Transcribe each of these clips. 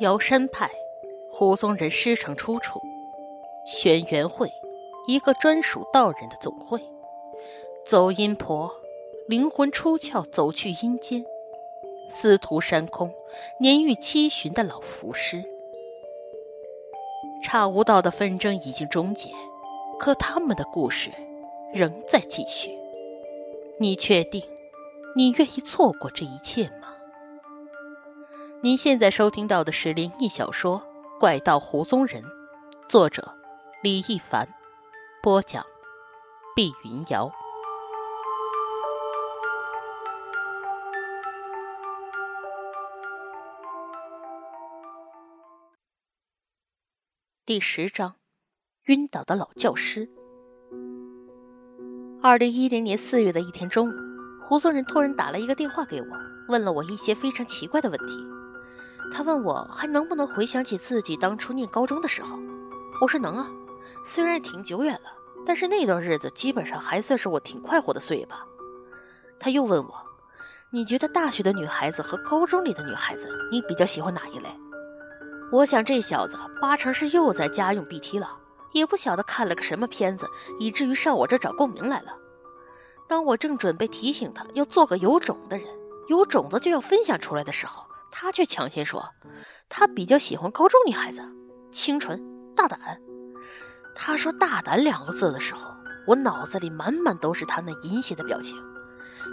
瑶山派，胡宗人师承出处。轩辕会，一个专属道人的总会。走阴婆，灵魂出窍走去阴间。司徒山空，年逾七旬的老符师。差无道的纷争已经终结，可他们的故事仍在继续。你确定，你愿意错过这一切吗？您现在收听到的是灵异小说《怪盗胡宗人》，作者李一凡，播讲碧云瑶。第十章：晕倒的老教师。二零一零年四月的一天中午，胡宗人突然打了一个电话给我，问了我一些非常奇怪的问题。他问我还能不能回想起自己当初念高中的时候，我说能啊，虽然挺久远了，但是那段日子基本上还算是我挺快活的岁月吧。他又问我，你觉得大学的女孩子和高中里的女孩子，你比较喜欢哪一类？我想这小子八成是又在家用 BT 了，也不晓得看了个什么片子，以至于上我这找共鸣来了。当我正准备提醒他要做个有种的人，有种子就要分享出来的时候。他却抢先说，他比较喜欢高中女孩子，清纯大胆。他说“大胆”两个字的时候，我脑子里满满都是他那淫邪的表情。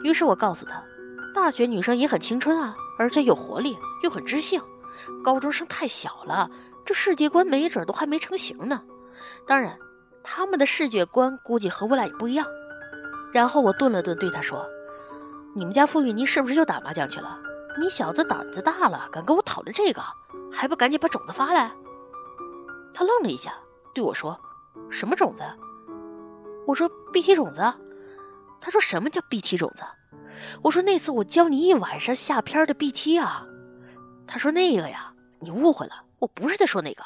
于是我告诉他，大学女生也很青春啊，而且有活力，又很知性。高中生太小了，这世界观没准都还没成型呢。当然，他们的世界观估计和我俩也不一样。然后我顿了顿，对他说：“你们家傅玉妮是不是又打麻将去了？”你小子胆子大了，敢跟我讨论这个，还不赶紧把种子发来？他愣了一下，对我说：“什么种子？”我说：“BT 种子。”他说：“什么叫 BT 种子？”我说：“那次我教你一晚上下片的 BT 啊。”他说：“那个呀，你误会了，我不是在说那个。”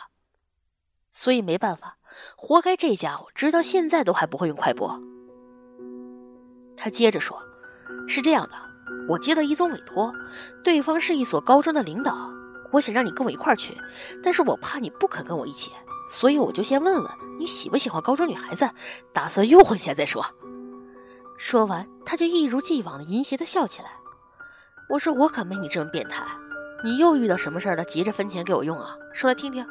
所以没办法，活该这家伙直到现在都还不会用快播。他接着说：“是这样的。”我接到一宗委托，对方是一所高中的领导，我想让你跟我一块儿去，但是我怕你不肯跟我一起，所以我就先问问你喜不喜欢高中女孩子，打算诱惑一下再说。说完，他就一如既往的淫邪的笑起来。我说我可没你这么变态，你又遇到什么事儿了？急着分钱给我用啊？说来听听。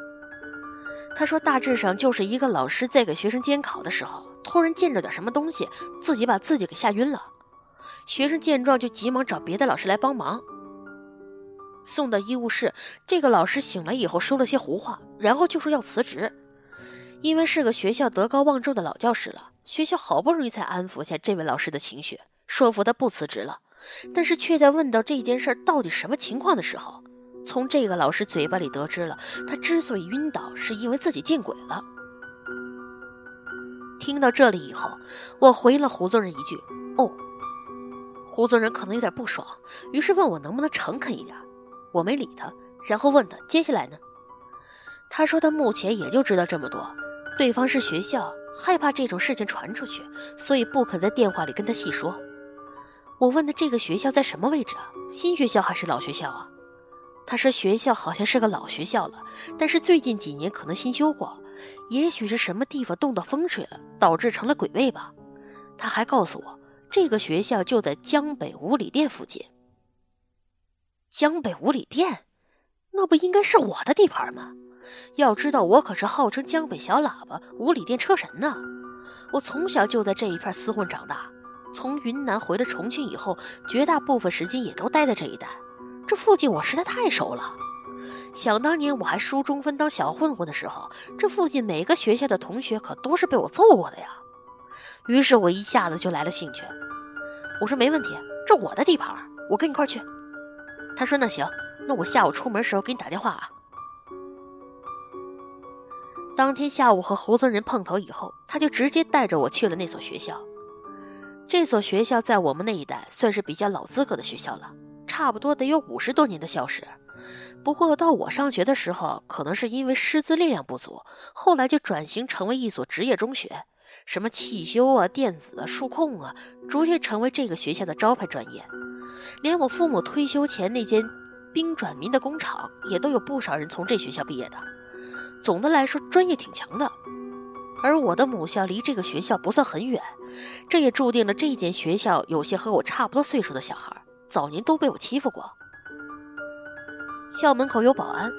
他说大致上就是一个老师在给学生监考的时候，突然见着点什么东西，自己把自己给吓晕了。学生见状就急忙找别的老师来帮忙。送到医务室，这个老师醒来以后说了些胡话，然后就说要辞职，因为是个学校德高望重的老教师了。学校好不容易才安抚下这位老师的情绪，说服他不辞职了。但是却在问到这件事到底什么情况的时候，从这个老师嘴巴里得知了他之所以晕倒，是因为自己见鬼了。听到这里以后，我回了胡宗人一句：“哦。”胡宗人可能有点不爽，于是问我能不能诚恳一点。我没理他，然后问他接下来呢？他说他目前也就知道这么多，对方是学校，害怕这种事情传出去，所以不肯在电话里跟他细说。我问他这个学校在什么位置啊？新学校还是老学校啊？他说学校好像是个老学校了，但是最近几年可能新修过，也许是什么地方动到风水了，导致成了鬼位吧。他还告诉我。这个学校就在江北五里店附近。江北五里店，那不应该是我的地盘吗？要知道，我可是号称江北小喇叭、五里店车神呢。我从小就在这一片厮混长大，从云南回了重庆以后，绝大部分时间也都待在这一带。这附近我实在太熟了。想当年我还输中分当小混混的时候，这附近每个学校的同学可都是被我揍过的呀。于是我一下子就来了兴趣。我说没问题，这我的地盘，我跟你一块去。他说那行，那我下午出门时候给你打电话啊。当天下午和侯尊仁碰头以后，他就直接带着我去了那所学校。这所学校在我们那一带算是比较老资格的学校了，差不多得有五十多年的校史。不过到我上学的时候，可能是因为师资力量不足，后来就转型成为一所职业中学。什么汽修啊、电子啊、数控啊，逐渐成为这个学校的招牌专业。连我父母退休前那间兵转民的工厂，也都有不少人从这学校毕业的。总的来说，专业挺强的。而我的母校离这个学校不算很远，这也注定了这间学校有些和我差不多岁数的小孩，早年都被我欺负过。校门口有保安，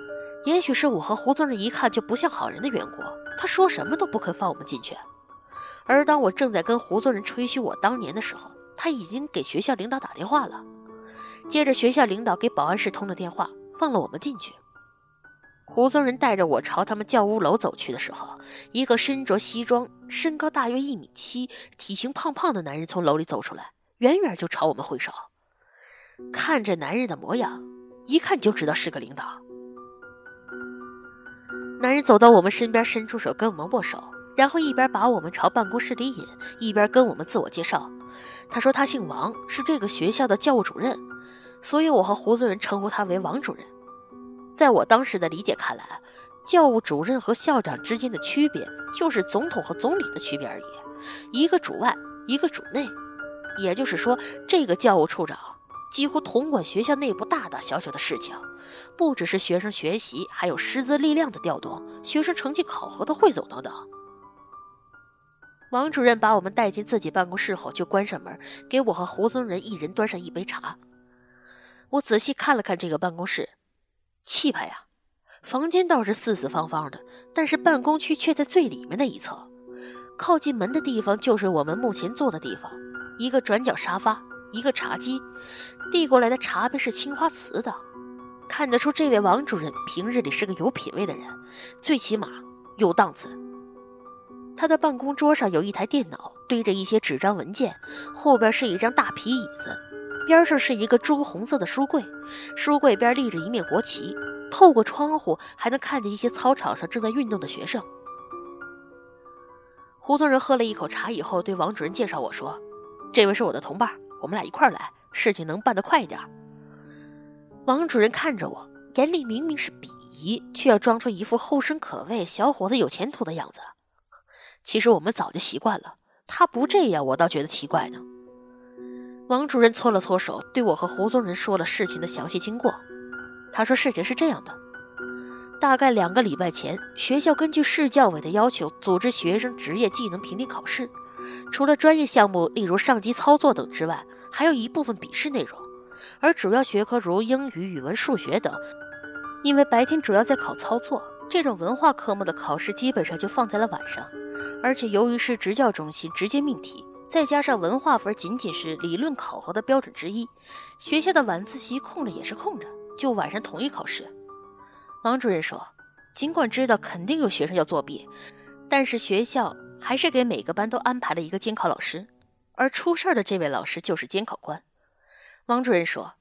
也许是我和胡宗仁一看就不像好人的缘故，他说什么都不肯放我们进去。而当我正在跟胡宗仁吹嘘我当年的时候，他已经给学校领导打电话了。接着，学校领导给保安室通了电话，放了我们进去。胡宗仁带着我朝他们教务楼走去的时候，一个身着西装、身高大约一米七、体型胖胖的男人从楼里走出来，远远就朝我们挥手。看这男人的模样。一看就知道是个领导。男人走到我们身边，伸出手跟我们握手，然后一边把我们朝办公室里引，一边跟我们自我介绍。他说他姓王，是这个学校的教务主任，所以我和胡子人称呼他为王主任。在我当时的理解看来，教务主任和校长之间的区别就是总统和总理的区别而已，一个主外，一个主内。也就是说，这个教务处长。几乎统管学校内部大大小小的事情，不只是学生学习，还有师资力量的调动、学生成绩考核的汇总等等。王主任把我们带进自己办公室后，就关上门，给我和胡宗仁一人端上一杯茶。我仔细看了看这个办公室，气派呀！房间倒是四四方方的，但是办公区却在最里面的一侧，靠近门的地方就是我们目前坐的地方，一个转角沙发。一个茶几，递过来的茶杯是青花瓷的，看得出这位王主任平日里是个有品位的人，最起码有档次。他的办公桌上有一台电脑，堆着一些纸张文件，后边是一张大皮椅子，边上是一个朱红色的书柜，书柜边立着一面国旗，透过窗户还能看见一些操场上正在运动的学生。胡宗仁喝了一口茶以后，对王主任介绍我说：“这位是我的同伴。”我们俩一块来，事情能办得快一点。王主任看着我，眼里明明是鄙夷，却要装出一副后生可畏、小伙子有前途的样子。其实我们早就习惯了，他不这样，我倒觉得奇怪呢。王主任搓了搓手，对我和胡宗仁说了事情的详细经过。他说：“事情是这样的，大概两个礼拜前，学校根据市教委的要求，组织学生职业技能评定考试。除了专业项目，例如上机操作等之外，还有一部分笔试内容，而主要学科如英语、语文、数学等，因为白天主要在考操作，这种文化科目的考试基本上就放在了晚上。而且由于是职教中心直接命题，再加上文化分仅仅是理论考核的标准之一，学校的晚自习空着也是空着，就晚上统一考试。王主任说，尽管知道肯定有学生要作弊，但是学校还是给每个班都安排了一个监考老师。而出事的这位老师就是监考官，王主任说：“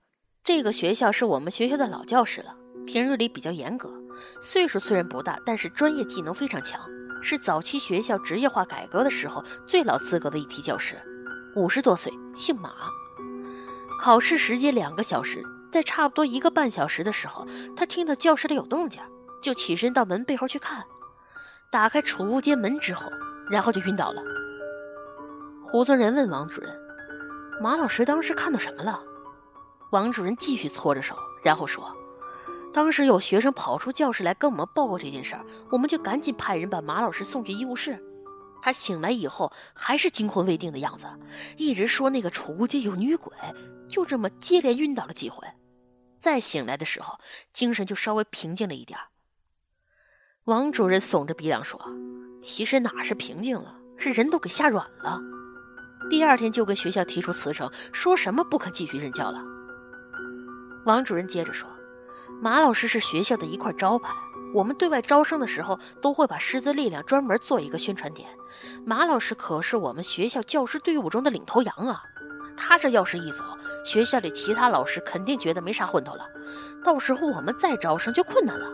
这个学校是我们学校的老教师了，平日里比较严格，岁数虽然不大，但是专业技能非常强，是早期学校职业化改革的时候最老资格的一批教师，五十多岁，姓马。考试时间两个小时，在差不多一个半小时的时候，他听到教室里有动静，就起身到门背后去看，打开储物间门之后，然后就晕倒了。”胡宗仁问王主任：“马老师当时看到什么了？”王主任继续搓着手，然后说：“当时有学生跑出教室来跟我们报告这件事儿，我们就赶紧派人把马老师送去医务室。他醒来以后还是惊魂未定的样子，一直说那个储物间有女鬼，就这么接连晕倒了几回。再醒来的时候，精神就稍微平静了一点。”王主任耸着鼻梁说：“其实哪是平静了，是人都给吓软了。”第二天就跟学校提出辞呈，说什么不肯继续任教了。王主任接着说：“马老师是学校的一块招牌，我们对外招生的时候都会把师资力量专门做一个宣传点。马老师可是我们学校教师队伍中的领头羊啊！他这要是一走，学校里其他老师肯定觉得没啥混头了，到时候我们再招生就困难了。”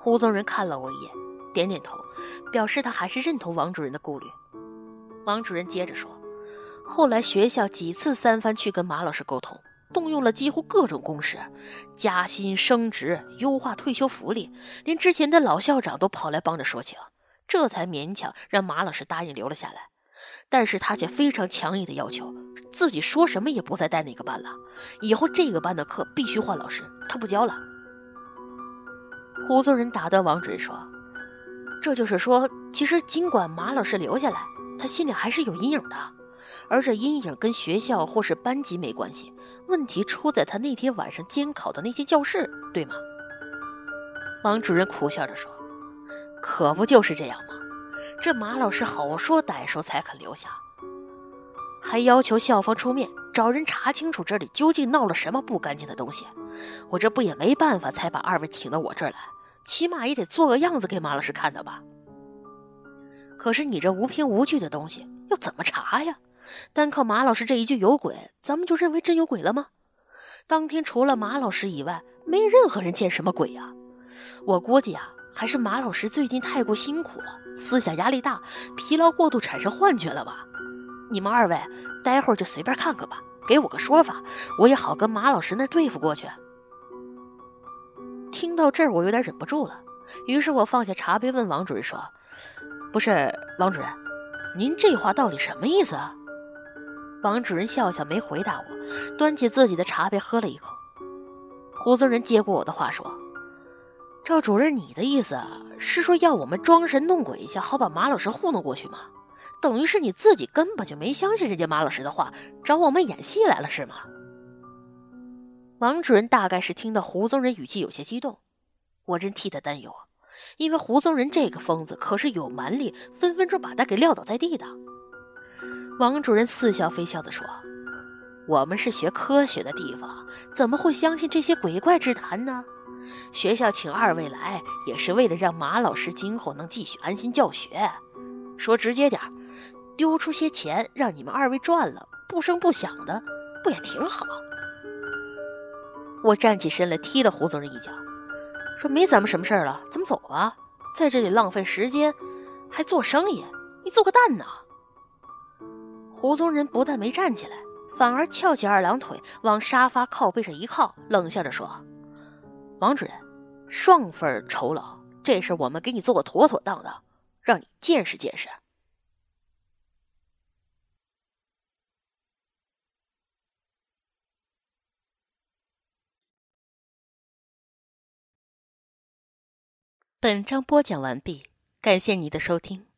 胡宗仁看了我一眼，点点头，表示他还是认同王主任的顾虑。王主任接着说：“后来学校几次三番去跟马老师沟通，动用了几乎各种攻势，加薪升职、优化退休福利，连之前的老校长都跑来帮着说情，这才勉强让马老师答应留了下来。但是他却非常强硬的要求自己说什么也不再带那个班了，以后这个班的课必须换老师，他不教了。胡宗仁打断王主任说：“这就是说，其实尽管马老师留下来，他心里还是有阴影的，而这阴影跟学校或是班级没关系，问题出在他那天晚上监考的那间教室，对吗？”王主任苦笑着说：“可不就是这样吗？这马老师好说歹说才肯留下，还要求校方出面找人查清楚这里究竟闹了什么不干净的东西。我这不也没办法才把二位请到我这儿来。”起码也得做个样子给马老师看的吧。可是你这无凭无据的东西要怎么查呀？单靠马老师这一句有鬼，咱们就认为真有鬼了吗？当天除了马老师以外，没任何人见什么鬼呀。我估计啊，还是马老师最近太过辛苦了，思想压力大，疲劳过度产生幻觉了吧？你们二位待会儿就随便看看吧，给我个说法，我也好跟马老师那对付过去。听到这儿，我有点忍不住了，于是我放下茶杯，问王主任说：“不是，王主任，您这话到底什么意思啊？”王主任笑笑没回答我，端起自己的茶杯喝了一口。胡宗仁接过我的话说：“赵主任，你的意思是说要我们装神弄鬼一下，好把马老师糊弄过去吗？等于是你自己根本就没相信人家马老师的话，找我们演戏来了是吗？”王主任大概是听到胡宗仁语气有些激动，我真替他担忧，因为胡宗仁这个疯子可是有蛮力，分分钟把他给撂倒在地的。王主任似笑非笑地说：“我们是学科学的地方，怎么会相信这些鬼怪之谈呢？学校请二位来，也是为了让马老师今后能继续安心教学。说直接点丢出些钱让你们二位赚了，不声不响的，不也挺好？”我站起身来，踢了胡宗仁一脚，说：“没咱们什么事儿了，咱们走吧，在这里浪费时间，还做生意，你做个蛋呢？”胡宗仁不但没站起来，反而翘起二郎腿往沙发靠背上一靠，冷笑着说：“王主任，双份酬劳，这事我们给你做个妥妥当当，让你见识见识。”本章播讲完毕，感谢你的收听。